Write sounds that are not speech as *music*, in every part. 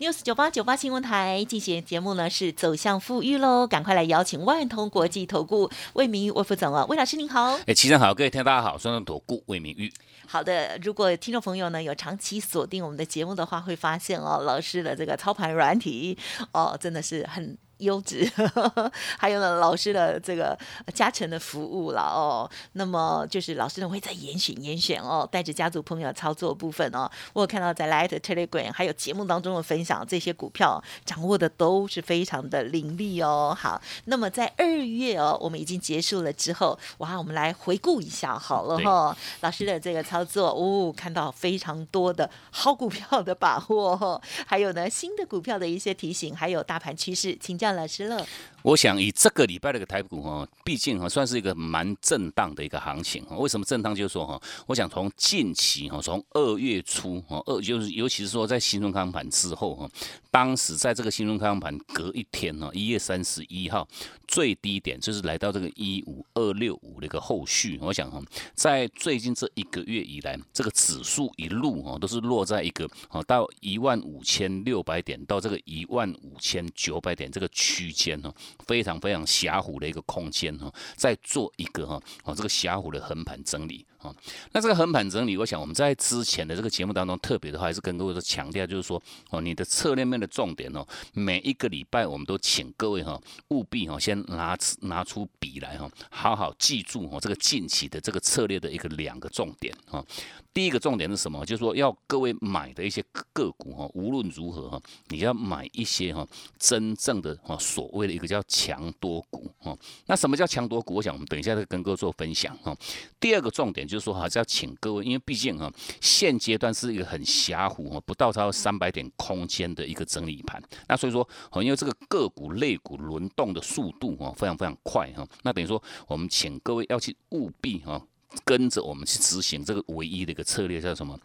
News 九八九八新闻台进行节目呢，是走向富裕喽！赶快来邀请万通国际投顾魏明玉魏副总啊，魏老师您好。哎，齐生好，各位听大家好，双双投顾魏明玉。好的，如果听众朋友呢有长期锁定我们的节目的话，会发现哦，老师的这个操盘软体哦，真的是很。优质，*laughs* 还有呢，老师的这个加成的服务了哦。那么就是老师呢会在严选严选哦，带着家族朋友操作部分哦。我有看到在 Light Telegram 还有节目当中的分享，这些股票掌握的都是非常的凌厉哦。好，那么在二月哦，我们已经结束了之后，哇，我们来回顾一下好了哈。老师的这个操作，哦，看到非常多的好股票的把握，还有呢新的股票的一些提醒，还有大盘趋势，请教。老师了。我想以这个礼拜的一个台股哈，毕竟哈算是一个蛮震荡的一个行情。为什么震荡？就是说哈，我想从近期哈，从二月初哈，二就是尤其是说在新春开盘之后哈，当时在这个新春开盘隔一天呢，一月三十一号最低点就是来到这个一五二六五的一个后续。我想哈，在最近这一个月以来，这个指数一路哈都是落在一个哦到一万五千六百点到这个一万五千九百点这个区间哈。非常非常狭幅的一个空间哈，在做一个哈哦这个狭幅的横盘整理。啊。那这个横盘整理，我想我们在之前的这个节目当中特别的话，还是跟各位说强调，就是说哦你的策略面的重点哦，每一个礼拜我们都请各位哈务必哈先拿拿出笔来哈，好好记住哦这个近期的这个策略的一个两个重点哈。第一个重点是什么？就是说要各位买的一些个股哈，无论如何哈，你要买一些哈真正的哈所谓的一个叫强多股哈。那什么叫强多股？我想我们等一下再跟各位做分享哈。第二个重点就是说还是要请各位，因为毕竟哈现阶段是一个很狭幅哈，不到超三百点空间的一个整理盘。那所以说，因为这个个股类股轮动的速度啊非常非常快哈。那等于说我们请各位要去务必哈。跟着我们去执行这个唯一的一个策略叫什么？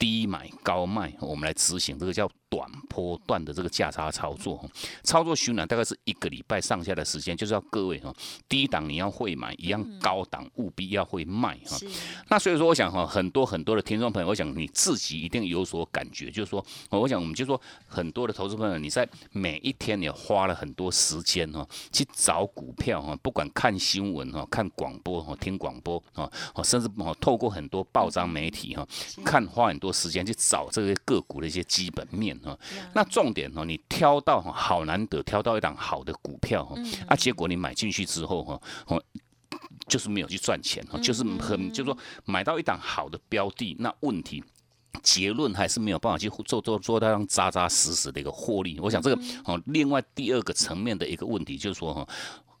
低买高卖，我们来执行这个叫。短波段的这个价差操作，操作循环大概是一个礼拜上下的时间，就是要各位哈，低档你要会买，一样高档务必要会卖哈。那所以说，我想哈，很多很多的听众朋友，我想你自己一定有所感觉，就是说，我想我们就说很多的投资朋友，你在每一天你花了很多时间哈，去找股票哈，不管看新闻哈，看广播哈，听广播啊，甚至哦透过很多报章媒体哈，看花很多时间去找这些个股的一些基本面。啊，那重点哦，你挑到哈，好难得挑到一档好的股票哈，啊，结果你买进去之后哈，哦，就是没有去赚钱哈，就是很，就是说买到一档好的标的，那问题结论还是没有办法去做做做到让扎扎实实的一个获利。我想这个哦，另外第二个层面的一个问题就是说哈，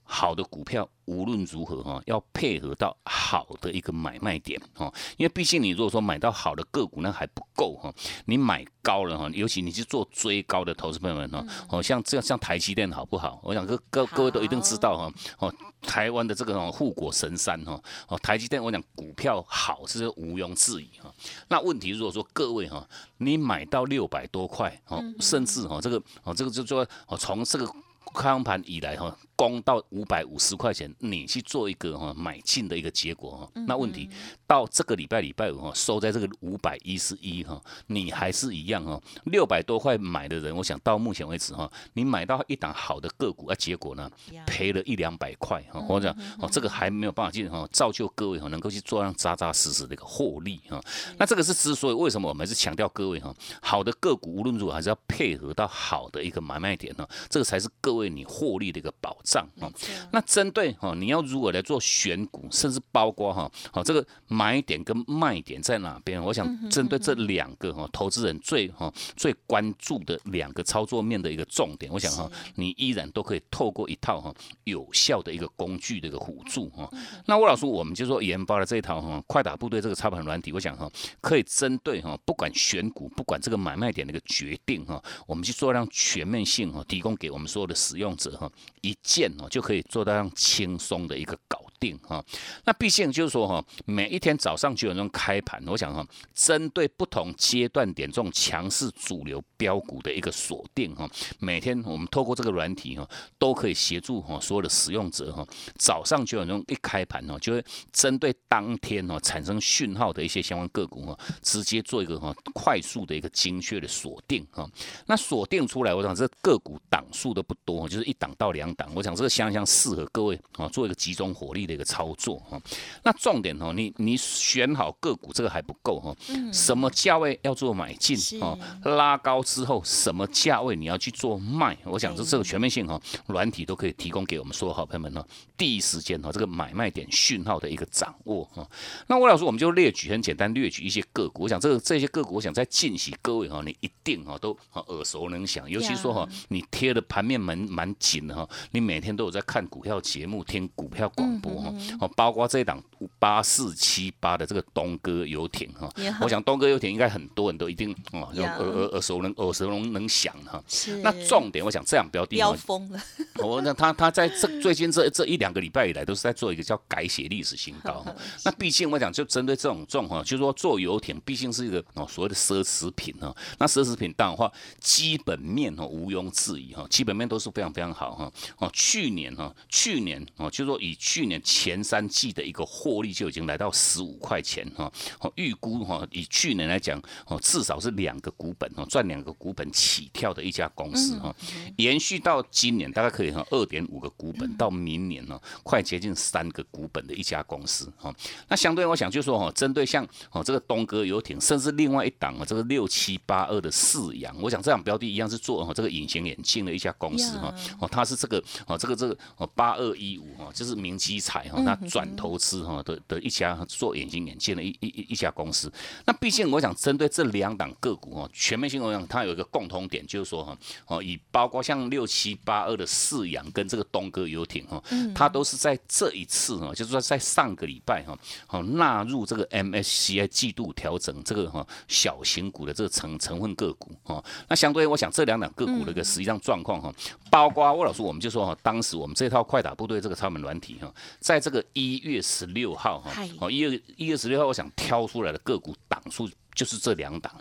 好的股票。无论如何哈，要配合到好的一个买卖点哈，因为毕竟你如果说买到好的个股那还不够哈，你买高了哈，尤其你去做追高的投资朋友们哈，哦像这样像台积电好不好？我想各各各位都一定知道哈，哦台湾的这个护国神山哈，哦台积电我讲股票好是毋庸置疑哈，那问题如果说各位哈，你买到六百多块哦，甚至哈这个哦这个就说哦从这个。开盘以来哈，攻到五百五十块钱，你去做一个哈买进的一个结果哈，那问题到这个礼拜礼拜五哈收在这个五百一十一哈，你还是一样哈，六百多块买的人，我想到目前为止哈，你买到一档好的个股啊，结果呢赔了一两百块哈，或者哦这个还没有办法进哈，造就各位哈能够去做上扎扎实实的一个获利哈，那这个是之所以为什么我们是强调各位哈，好的个股无论如何还是要配合到好的一个买卖点呢，这个才是各位。你获利的一个保障啊，那针对哈，你要如何来做选股，甚至包括哈，好这个买点跟卖点在哪边？我想针对这两个哈，投资人最哈最关注的两个操作面的一个重点，我想哈，你依然都可以透过一套哈有效的一个工具的一个辅助哈。那魏老师，我们就说研发了这一套哈快打部队这个操盘软体，我想哈可以针对哈不管选股，不管这个买卖点的一个决定哈，我们去做让全面性哈提供给我们所有的使用者哈，一件哦，就可以做到让轻松的一个搞定哈。那毕竟就是说哈，每一天早上九点钟开盘，我想哈，针对不同阶段点这种强势主流标股的一个锁定哈，每天我们透过这个软体哈，都可以协助哈所有的使用者哈，早上九点钟一开盘哈，就会针对当天哈产生讯号的一些相关个股哈，直接做一个哈快速的一个精确的锁定哈。那锁定出来，我想这个股档数都不多，就是一档到两档，我想这个相当适合各位啊做一个集中火力的一个操作哈。那重点哦，你你选好个股这个还不够哈，什么价位要做买进哦，拉高之后什么价位你要去做卖，我想这这个全面性哈，软体都可以提供给我们所有好朋友们呢，第一时间哈这个买卖点讯号的一个掌握哈。那魏老师我们就列举很简单列举一些个股，我想这个这些个股，我想在近期各位哈，你一定哈都耳熟能详，尤其说哈你贴的盘面蛮蛮紧的哈，你每天都有在看股票节目，听股票广播哈，哦包括这一档。八四七八的这个东哥游艇哈，我想东哥游艇应该很多人都一定哦耳耳耳熟能耳熟能能详哈。那重点我想这样标的，*laughs* 飙疯了。我那他他在这最近这这一两个礼拜以来都是在做一个叫改写历史新高。那毕竟我讲就针对这种这种哈，就是说做游艇毕竟是一个哦所谓的奢侈品哈。那奢侈品当然话基本面哦毋庸置疑哈，基本面都是非常非常好哈。哦去年哈去年哦就是说以去年前三季的一个。获利就已经来到十五块钱哈，哦，预估哈，以去年来讲哦，至少是两个股本哦，赚两个股本起跳的一家公司哈，延续到今年大概可以哈二点五个股本，到明年呢快接近三个股本的一家公司哈。那相对我想就说哈，针对像哦这个东哥游艇，甚至另外一档啊这个六七八二的四阳，我想这样标的一样是做哦这个隐形眼镜的一家公司哈，哦它是这个哦这个这个哦八二一五哈，就是明基彩哈，那转投资哈。的的一家做眼镜眼镜的一一一一家公司，那毕竟我想针对这两档个股哦，全面性我想它有一个共同点，就是说哈哦，以包括像六七八二的四阳跟这个东哥游艇哈，它都是在这一次哈，就是说在上个礼拜哈，哦纳入这个 MSCI 季度调整这个哈小型股的这个成成分个股哈，那相对我想这两档个股的一个实际上状况哈，包括魏老师我们就说哈，当时我们这套快打部队这个超门软体哈，在这个一月十六。六号哈，哦一月一月十六号，我想挑出来的个股档数。就是这两档，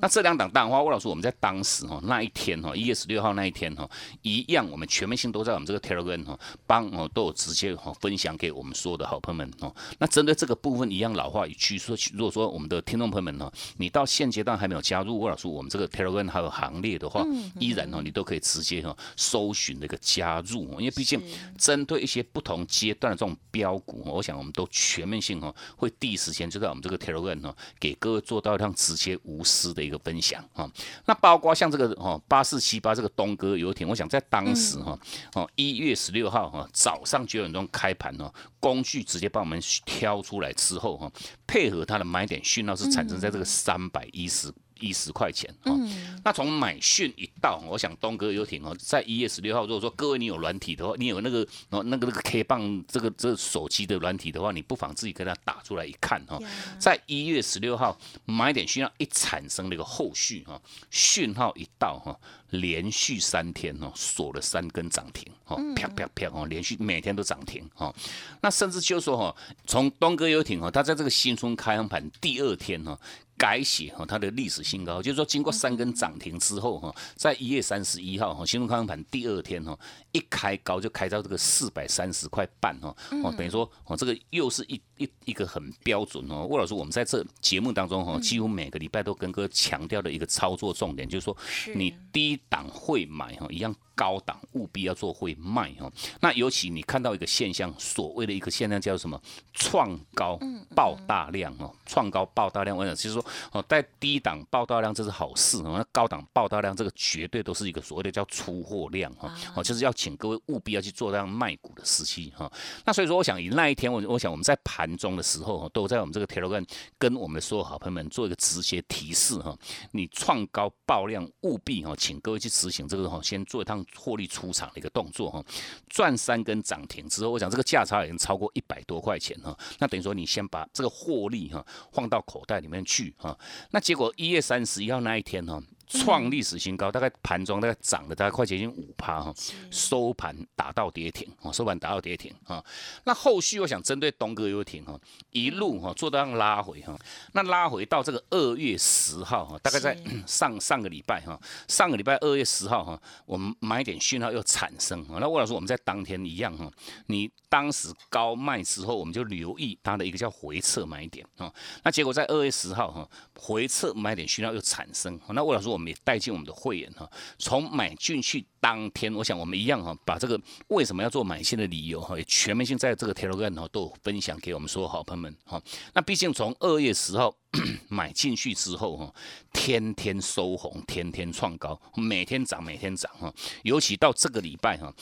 那这两档当然话，魏老师我们在当时哈那一天哈一月十六号那一天哈，一样我们全面性都在我们这个 Telegram 哈帮哦都有直接哈分享给我们所有的好朋友们哦。那针对这个部分一样老话一句说，如果说我们的听众朋友们呢，你到现阶段还没有加入魏老师我们这个 Telegram 还有行列的话，依然哦你都可以直接哈搜寻那个加入，因为毕竟针对一些不同阶段的这种标股，我想我们都全面性哈会第一时间就在我们这个 Telegram 哈给各位做到。让直接无私的一个分享啊，那包括像这个哦八四七八这个东哥游艇，我想在当时哈哦一月十六号哈早上九点钟开盘哦，工具直接帮我们挑出来之后哈，配合它的买点讯号是产生在这个三百一十。一十块钱哦，那从买讯一到，我想东哥游艇哦，在一月十六号，如果说各位你有软体的话，你有那个哦那个那个 K 棒这个这手机的软体的话，你不妨自己跟它打出来一看哈，在一月十六号买点讯号一产生那个后续哈，讯号一到哈，连续三天哦锁了三根涨停哦，啪啪啪哦，连续每天都涨停哦，那甚至就说哈，从东哥游艇哦，它在这个新春开盘盘第二天哈。改写哈，它的历史新高，就是说经过三根涨停之后哈，在一月三十一号哈，新中康盘第二天哈，一开高就开到这个四百三十块半哈，哦，等于说哦，这个又是一一一个很标准哦。魏老师，我们在这节目当中哈，几乎每个礼拜都跟哥强调的一个操作重点，就是说你低档会买哈，一样。高档务必要做会卖哈。那尤其你看到一个现象，所谓的一个现象叫什么？创高爆大量哦，创高爆大量。我想就是说哦，在低档爆大量这是好事哦，那高档爆大量这个绝对都是一个所谓的叫出货量哈哦，就是要请各位务必要去做这样卖股的时期哈。那所以说，我想以那一天我我想我们在盘中的时候哈都在我们这个 Telegram 跟我们所有好朋友们做一个直接提示哈，你创高爆量务必哈，请各位去执行这个哈，先做一趟。获利出场的一个动作哈，赚三根涨停之后，我想这个价差已经超过一百多块钱哈，那等于说你先把这个获利哈放到口袋里面去哈，那结果一月三十一号那一天哈。创历史新高，大概盘中大概涨了大概快接近五趴哈，收盘打到跌停啊，收盘打到跌停啊。那后续我想针对东哥游艇哈，一路哈做到拉回哈，那拉回到这个二月十号哈，大概在 *clears throat* 上上个礼拜哈，上个礼拜二月十号哈，我们买点讯号又产生那魏老师我们在当天一样哈，你当时高卖之后，我们就留意它的一个叫回撤买点啊，那结果在二月十号哈，回撤买点讯号又产生，那魏老师我们也带进我们的会员哈，从买进去当天，我想我们一样哈，把这个为什么要做买进的理由哈，也全面性在这个 Telegram 哈都有分享给我们所有好朋友们哈。那毕竟从二月十号 *coughs* 买进去之后哈，天天收红，天天创高，每天涨，每天涨哈。尤其到这个礼拜哈。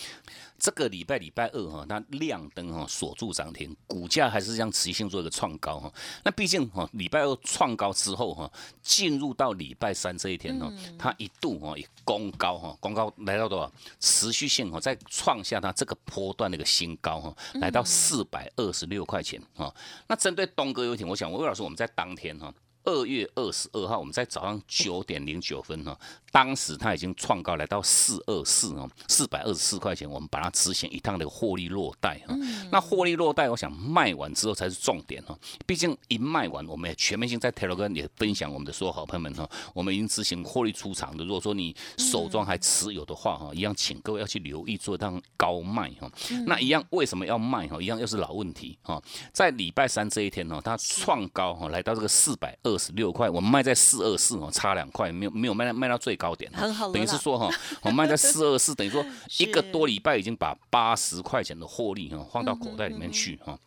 这个礼拜礼拜二哈，它亮灯哈，锁住涨停，股价还是这样持续性做一个创高哈。那毕竟哈，礼拜二创高之后哈，进入到礼拜三这一天哈，它一度哈也攻高哈，攻高来到多少？持续性哈，在创下它这个波段的一个新高哈，来到四百二十六块钱哈。那针对东哥游艇，我想魏老师我们在当天哈。二月二十二号，我们在早上九点零九分哈，当时它已经创高来到四二四哦，四百二十四块钱，我们把它执行一趟的获利落袋哈。那获利落袋，我想卖完之后才是重点哈。毕竟一卖完，我们也全面性在 Telegram 也分享我们的所有好朋友们哈，我们已经执行获利出场的。如果说你手中还持有的话哈，一样请各位要去留意做一趟高卖哈。那一样为什么要卖哈？一样又是老问题哈。在礼拜三这一天呢，它创高哈，来到这个四百二。二十六块，我们卖在四二四哦，差两块，没有没有卖到卖到最高点，很好等于是说哈，我卖在四二四，等于说 *laughs* 一个多礼拜已经把八十块钱的获利哈放到口袋里面去哈。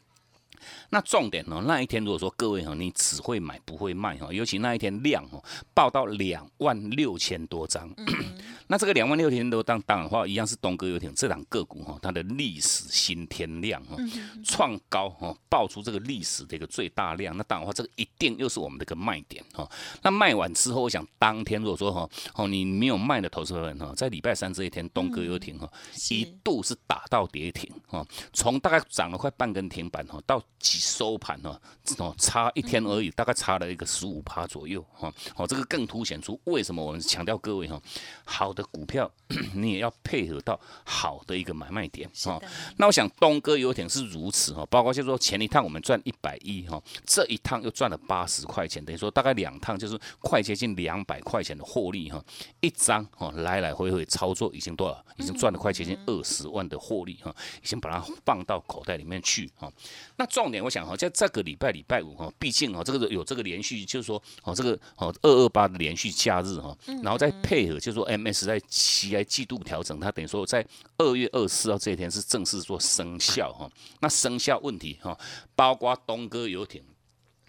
那重点呢？那一天如果说各位哈，你只会买不会卖哈，尤其那一天量哦，报到两万六千多张。*clears throat* 那这个两万六千多张，当然话一样是东哥游艇这档个股哈，它的历史新天量哈，创高哈，爆出这个历史的一个最大量。那当然话这个一定又是我们的一个卖点哈。那卖完之后，我想当天如果说哈哦，你没有卖的投资人哈，在礼拜三这一天，东哥游艇哈一度是打到跌停哈，从大概涨了快半根停板哈，到收盘哈哦差一天而已，大概差了一个十五趴左右哈。哦，这个更凸显出为什么我们强调各位哈好。的股票，*coughs* 你也要配合到好的一个买卖点哦。那我想东哥有点是如此哈，包括就是说前一趟我们赚一百一哈，这一趟又赚了八十块钱，等于说大概两趟就是快接近两百块钱的获利哈。一张哈来来回回操作已经多少？已经赚了快接近二十万的获利哈，已经把它放到口袋里面去哈。那重点我想哈，在这个礼拜礼拜五哈，毕竟哈这个有这个连续就是说哦这个哦二二八的连续假日哈，然后再配合就是说 MS。在期来季度调整，它等于说在二月二十四号这一天是正式做生效哈。那生效问题哈，包括东哥游艇。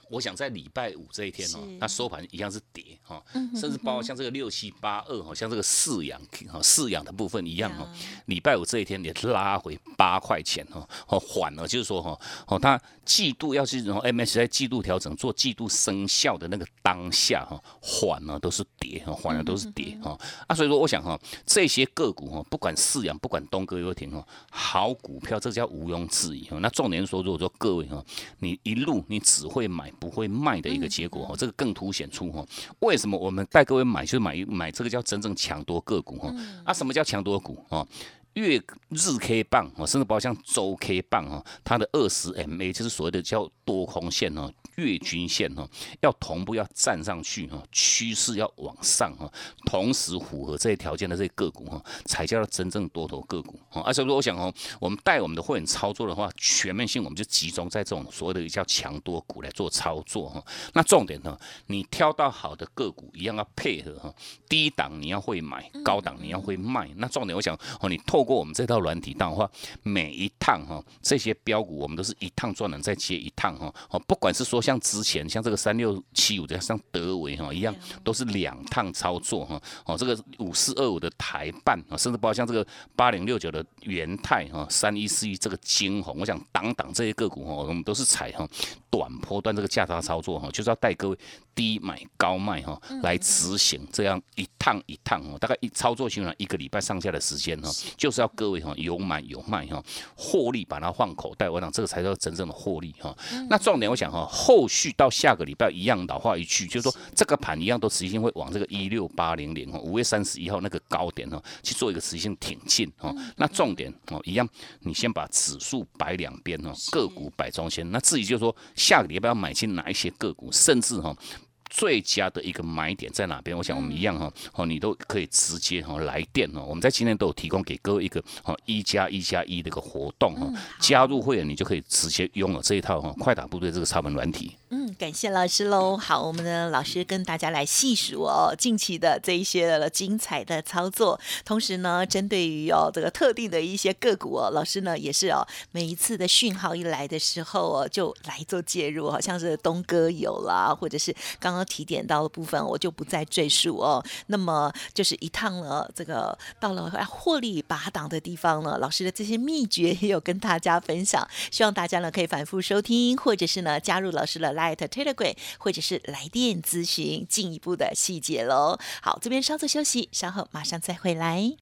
我想在礼拜五这一天哦，它收盘一样是跌哈，甚至包括像这个六七八二哈，像这个饲养哈饲养的部分一样哦，礼拜五这一天也拉回八块钱哈，哦缓了，就是说哈，哦它季度要是然后 MSI 季度调整做季度生效的那个当下哈，缓了都是跌哈，缓了都是跌哈，啊所以说我想哈，这些个股哈，不管饲养不管东哥游艇哈，好股票这叫毋庸置疑哈，那重点说如果说各位哈，你一路你只会买。不会卖的一个结果哈，这个更凸显出哈，为什么我们带各位买，就是买买这个叫真正强多个股哈。啊，什么叫强多股啊？月日 K 棒哦，甚至包括像周 K 棒哦，它的二十 MA 就是所谓的叫多空线哦。月均线哦要同步要站上去哈，趋势要往上哈，同时符合这些条件的这些个股哈，才叫做真正多头个股啊。而且说我想哦，我们带我们的会员操作的话，全面性我们就集中在这种所谓的叫强多股来做操作哈。那重点呢，你挑到好的个股一样要配合哈，低档你要会买，高档你要会卖。那重点我想哦，你透过我们这套软体档的话，每一趟哈这些标股我们都是一趟赚了再接一趟哈哦，不管是说。像之前像这个三六七五的像德维哈一样，都是两趟操作哈哦，这个五四二五的台办啊，甚至包括像这个八零六九的元泰哈，三一四一这个金红，我想挡挡这些个股哈，我们都是踩哈短波段这个价差操作哈，就是要带各位低买高卖哈，来执行这样一趟一趟哦，大概一操作循环一个礼拜上下的时间哈，就就是要各位哈有买有卖哈，获利把它放口袋，我想这个才叫真正的获利哈。那重点我想哈，后续到下个礼拜一样老话一句，就是说这个盘一样都持续性会往这个一六八零零哈五月三十一号那个高点哈去做一个持续性挺进哈。那重点哦一样，你先把指数摆两边哈，个股摆中间。那自己就是说下个礼拜要买进哪一些个股，甚至哈。最佳的一个买点在哪边？我想我们一样哈，哦，你都可以直接哈来电哦。我们在今天都有提供给各位一个哦一加一加一的一个活动哈，加入会员你就可以直接拥有这一套哈快打部队这个插门软体。嗯，感谢老师喽。好，我们的老师跟大家来细数哦，近期的这一些的精彩的操作。同时呢，针对于哦这个特定的一些个股哦，老师呢也是哦，每一次的讯号一来的时候哦，就来做介入，好像是东哥有啦，或者是刚刚提点到的部分，我就不再赘述哦。那么就是一趟了，这个到了获利拔档的地方呢，老师的这些秘诀也有跟大家分享，希望大家呢可以反复收听，或者是呢加入老师的 Light 推的柜或者是来电咨询进一步的细节喽。好，这边稍作休息，稍后马上再回来。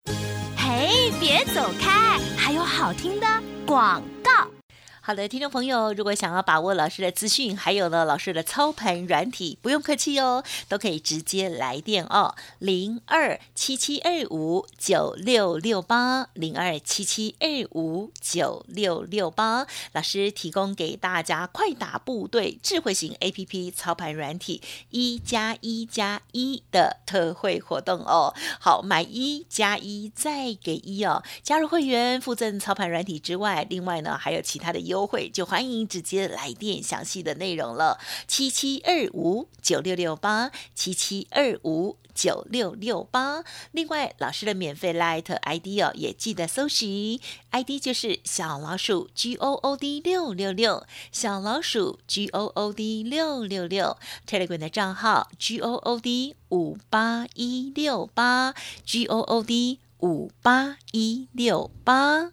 嘿，别走开，还有好听的广告。好的，听众朋友，如果想要把握老师的资讯，还有呢老师的操盘软体，不用客气哦，都可以直接来电哦，零二七七二五九六六八，零二七七二五九六六八，老师提供给大家快打部队智慧型 A P P 操盘软体一加一加一的特惠活动哦。好，买一加一再给一哦，加入会员附赠操盘软体之外，另外呢还有其他的优优惠，就欢迎直接来电详细的内容了，七七二五九六六八，七七二五九六六八。另外，老师的免费 Light ID 哦，也记得搜寻，ID 就是小老鼠 G O O D 六六六，小老鼠 G O O D 六六六，Telegram 的账号 G O O D 五八一六八，G O O D 五八一六八。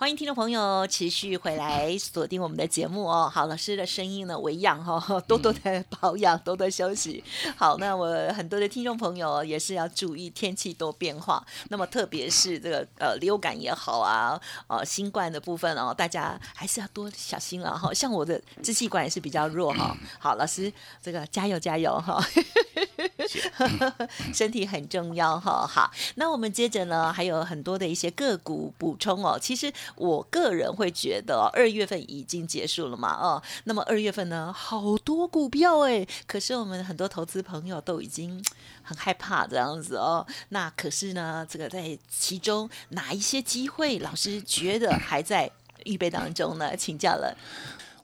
欢迎听众朋友持续回来锁定我们的节目哦。好，老师的声音呢，为养哈，*laughs* 多多的保养，多多休息。好，那我很多的听众朋友也是要注意天气多变化，那么特别是这个呃流感也好啊，呃新冠的部分哦，大家还是要多小心了哈。像我的支气管也是比较弱哈。好，老师这个加油加油哈，*laughs* 身体很重要哈。好，那我们接着呢还有很多的一些个股补充哦，其实。我个人会觉得二月份已经结束了嘛，哦，那么二月份呢，好多股票哎，可是我们很多投资朋友都已经很害怕这样子哦。那可是呢，这个在其中哪一些机会，老师觉得还在预备当中呢？请教了。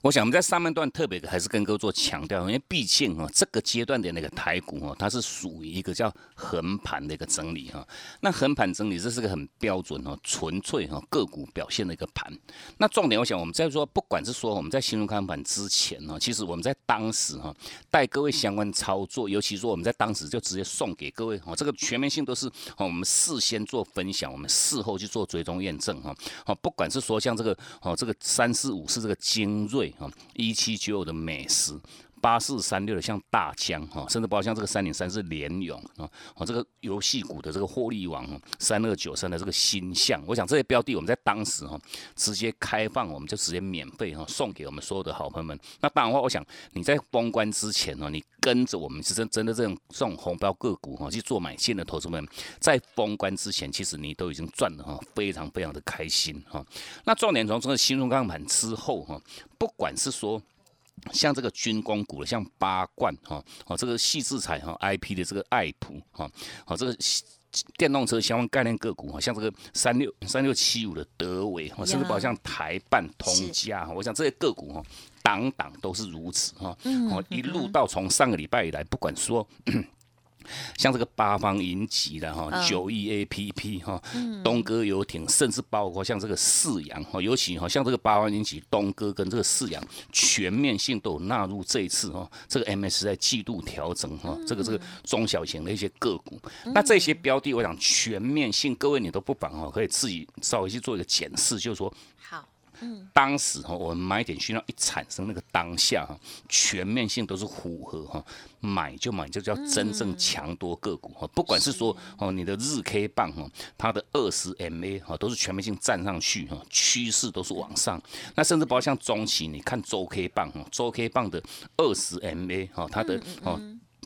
我想我们在上半段特别还是跟各位做强调，因为毕竟哦这个阶段的那个台股哈，它是属于一个叫横盘的一个整理哈。那横盘整理这是个很标准哈，纯粹哈个股表现的一个盘。那重点我想我们在说，不管是说我们在新入看盘之前哈，其实我们在当时哈带各位相关操作，尤其说我们在当时就直接送给各位哈，这个全面性都是哦我们事先做分享，我们事后去做追踪验证哈。哦，不管是说像这个哦这个三四五是这个精锐。啊，一七九五的美食，八四三六的像大疆哈，甚至包括像这个三零三是联勇啊，哦这个游戏股的这个获利王三二九三的这个新象，我想这些标的我们在当时哈直接开放，我们就直接免费哈送给我们所有的好朋友们。那当然话，我想你在封关之前呢，你跟着我们是真真的这种这种红标个股哈去做买进的投资们，在封关之前，其实你都已经赚了哈，非常非常的开心哈。那重点从这个新中钢盘之后哈。不管是说像这个军工股的，像八冠哈，哦这个细制材哈，I P 的这个爱普哈，哦这个电动车相关概念个股哈，像这个三六三六七五的德维哈，甚至包括像台办、通家哈，我想这些个股哈，档档都是如此哈，哦一路到从上个礼拜以来，不管说。像这个八方云集的哈，九亿 A P P 哈，东哥游艇，甚至包括像这个四洋哈，尤其哈像这个八方云集、东哥跟这个四洋，全面性都有纳入这一次哈，这个 M S 在季度调整哈，这个这个中小型的一些个股，那这些标的，我想全面性，各位你都不妨哈，可以自己稍微去做一个检视，就是说。当时哈，我们买点讯号一产生，那个当下哈，全面性都是符合哈，买就买，就叫真正强多个股哈。不管是说哦，你的日 K 棒哈，它的二十 MA 哈，都是全面性站上去哈，趋势都是往上。那甚至包括像中期，你看周 K 棒哈，周 K 棒的二十 MA 哈，它的哦。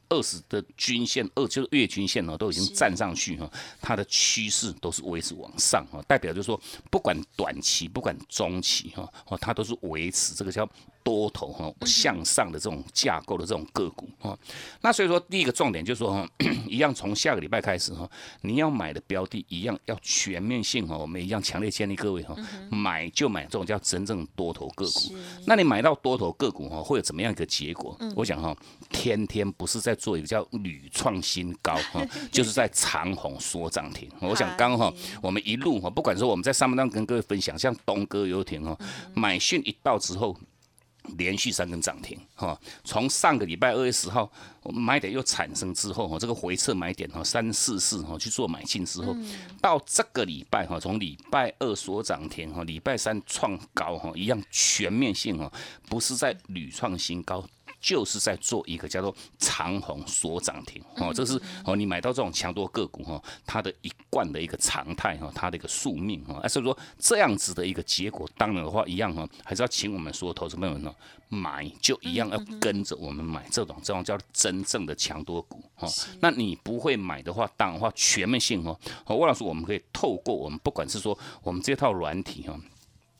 二十的均线，二就是月均线呢，都已经站上去哈，它的趋势都是维持往上哈，代表就是说，不管短期，不管中期哈，哦，它都是维持这个叫。多头哈向上的这种架构的这种个股哈，那所以说第一个重点就是说哈，*clears throat* 一样从下个礼拜开始哈，你要买的标的一样要全面性哈，我们一样强烈建议各位哈，买就买这种叫真正多头个股。那你买到多头个股哈，会有怎么样一个结果？我想哈，天天不是在做一个叫屡创新高哈，*laughs* 就是在长虹说涨停。*laughs* 我想刚哈，我们一路哈，不管说我们在上半段跟各位分享，像东哥游艇哈，买讯一到之后。连续三根涨停，哈，从上个礼拜二月十号，买点又产生之后，哈，这个回撤买点哈，三四四哈去做买进之后，到这个礼拜哈，从礼拜二所涨停哈，礼拜三创高哈，一样全面性哈，不是在屡创新高。就是在做一个叫做长虹锁涨停哦，这是哦你买到这种强多个股哈，它的一贯的一个常态哈，它的一个宿命哈，所以说这样子的一个结果，当然的话一样哈，还是要请我们所有投资朋友们呢买，就一样要跟着我们买这种这种叫真正的强多股哈。那你不会买的话，当然话全面性哦，魏老师我们可以透过我们不管是说我们这套软体哈，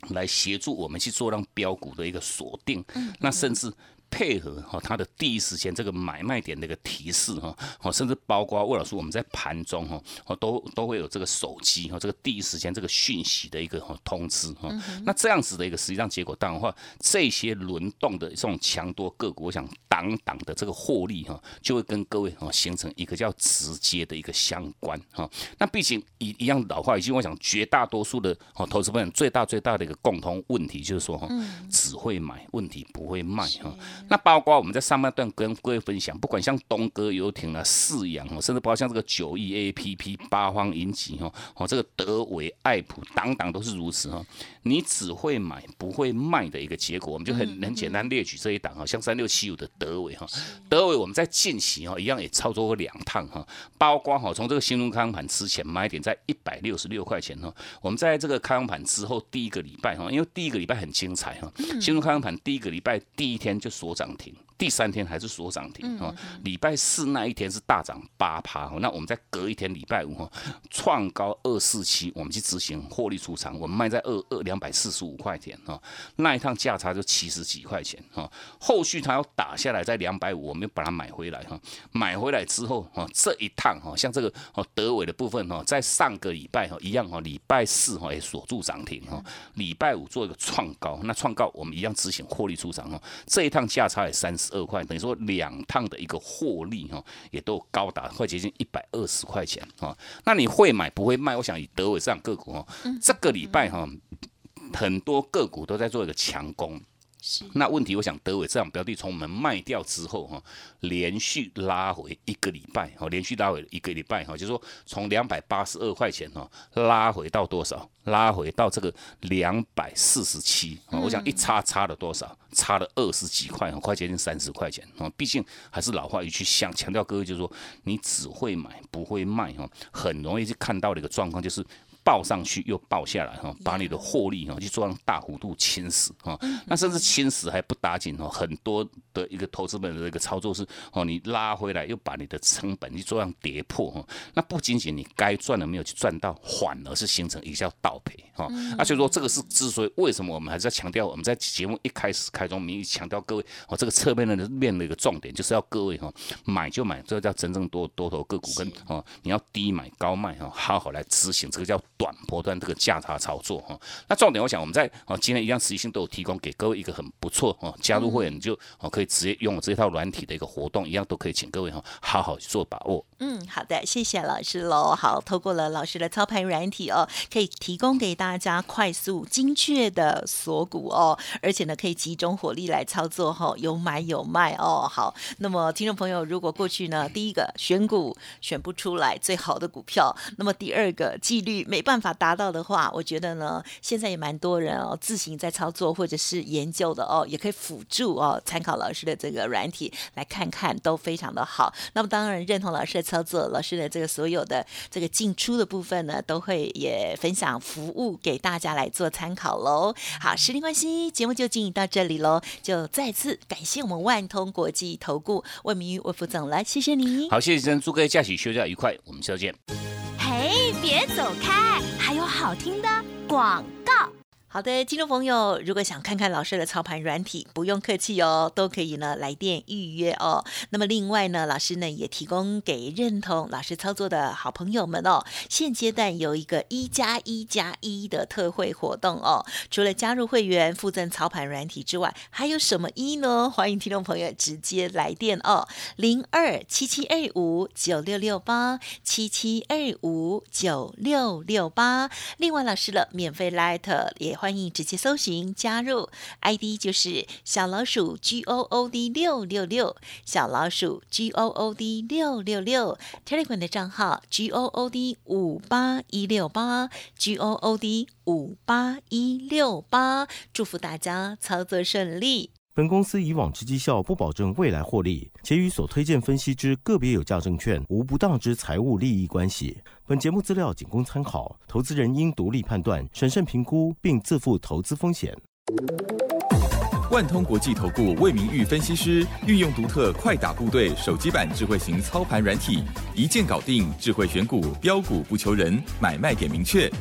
来协助我们去做让标股的一个锁定，那甚至。配合哈，它的第一时间这个买卖点的一个提示哈，哦，甚至包括魏老师我们在盘中哈，哦，都都会有这个手机哈，这个第一时间这个讯息的一个哈通知哈。那这样子的一个实际上结果，当然话这些轮动的这种强多个股，我想挡挡的这个获利哈，就会跟各位哈形成一个叫直接的一个相关哈。那毕竟一一样老话一句，我想绝大多数的哦投资朋友最大最大的一个共同问题就是说哈，只会买，问题不会卖哈。那包括我们在上半段跟各位分享，不管像东哥游艇啊、四阳哦，甚至包括像这个九亿 A P P、八方云集哦，哦，这个德维、爱普等等都是如此哈。你只会买不会卖的一个结果，我们就很很简单列举这一档哈，像三六七五的德伟哈，德伟我们在近期哈一样也操作过两趟哈，包括哈从这个新中康盘之前买点在一百六十六块钱哈，我们在这个开放盘之后第一个礼拜哈，因为第一个礼拜很精彩哈，新中康盘第一个礼拜第一天就锁涨停。第三天还是锁涨停啊，礼拜四那一天是大涨八趴那我们再隔一天礼拜五哈，创高二四七，我们去执行获利出场，我们卖在二二两百四十五块钱哈，那一趟价差就七十几块钱哈，后续它要打下来在两百五，我们又把它买回来哈，买回来之后哈，这一趟哈，像这个哦德伟的部分哈，在上个礼拜哈一样哈，礼拜四哈也锁住涨停哈，礼拜五做一个创高，那创高我们一样执行获利出场哈，这一趟价差也三十。二块等于说两趟的一个获利哈，也都高达快接近一百二十块钱哈。那你会买不会卖？我想以德伟这样个股哈，这个礼拜哈，很多个股都在做一个强攻。那问题，我想德伟这样标的从我们卖掉之后哈，连续拉回一个礼拜哈，连续拉回一个礼拜哈，就是说从两百八十二块钱哈，拉回到多少？拉回到这个两百四十七啊，我想一差差了多少？差了二十几块快接近三十块钱啊。毕竟还是老话一句，想强调各位就是说，你只会买不会卖哈，很容易就看到的一个状况就是。报上去又报下来哈，把你的获利哈去做大幅度侵蚀哈，那甚至侵蚀还不打紧哦，很多的一个投资本的一个操作是哦，你拉回来又把你的成本去做上跌破哈，那不仅仅你该赚的没有去赚到，反而是形成一个叫倒赔哈，那所以说这个是之所以为什么我们还是要强调我们在节目一开始开宗明义强调各位哦，这个侧面的面的一个重点就是要各位哈买就买，这个叫真正多多头个股跟哦你要低买高卖哈，好好来执行这个叫。短波段这个价差操作哈。那重点我想我们在哦今天一样实际性都有提供给各位一个很不错哦，加入会员你就哦可以直接用这套软体的一个活动，一样都可以请各位哈好好做把握。嗯，好的，谢谢老师喽。好，透过了老师的操盘软体哦，可以提供给大家快速、精确的锁股哦，而且呢可以集中火力来操作哈，有买有卖哦。好，那么听众朋友，如果过去呢，第一个选股选不出来最好的股票，那么第二个纪律没办法达到的话，我觉得呢，现在也蛮多人哦自行在操作或者是研究的哦，也可以辅助哦，参考老师的这个软体来看看，都非常的好。那么当然认同老师的操作，老师的这个所有的这个进出的部分呢，都会也分享服务给大家来做参考喽。好，时间关系，节目就进行到这里喽，就再次感谢我们万通国际投顾魏明玉魏副总了，谢谢你。好，谢谢先生，祝各位假期休假愉快，我们下周见。别走开，还有好听的广告。好的，听众朋友，如果想看看老师的操盘软体，不用客气哦，都可以呢来电预约哦。那么另外呢，老师呢也提供给认同老师操作的好朋友们哦，现阶段有一个一加一加一的特惠活动哦。除了加入会员附赠操盘软体之外，还有什么一呢？欢迎听众朋友直接来电哦，零二七七二五九六六八七七二五九六六八。另外，老师的免费 Light 也。欢迎直接搜寻加入，ID 就是小老鼠 G O O D 六六六，小老鼠 G O O D 六六六，Telegram 的账号 G O O D 五八一六八，G O O D 五八一六八，祝福大家操作顺利。本公司以往之绩效不保证未来获利，且与所推荐分析之个别有价证券无不当之财务利益关系。本节目资料仅供参考，投资人应独立判断、审慎评估，并自负投资风险。万通国际投顾魏明玉分析师运用独特快打部队手机版智慧型操盘软体，一键搞定智慧选股标股不求人，买卖点明确，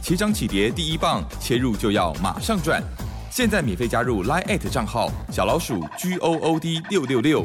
起涨起跌第一棒，切入就要马上赚。现在免费加入 Line 账号小老鼠 G O O D 六六六，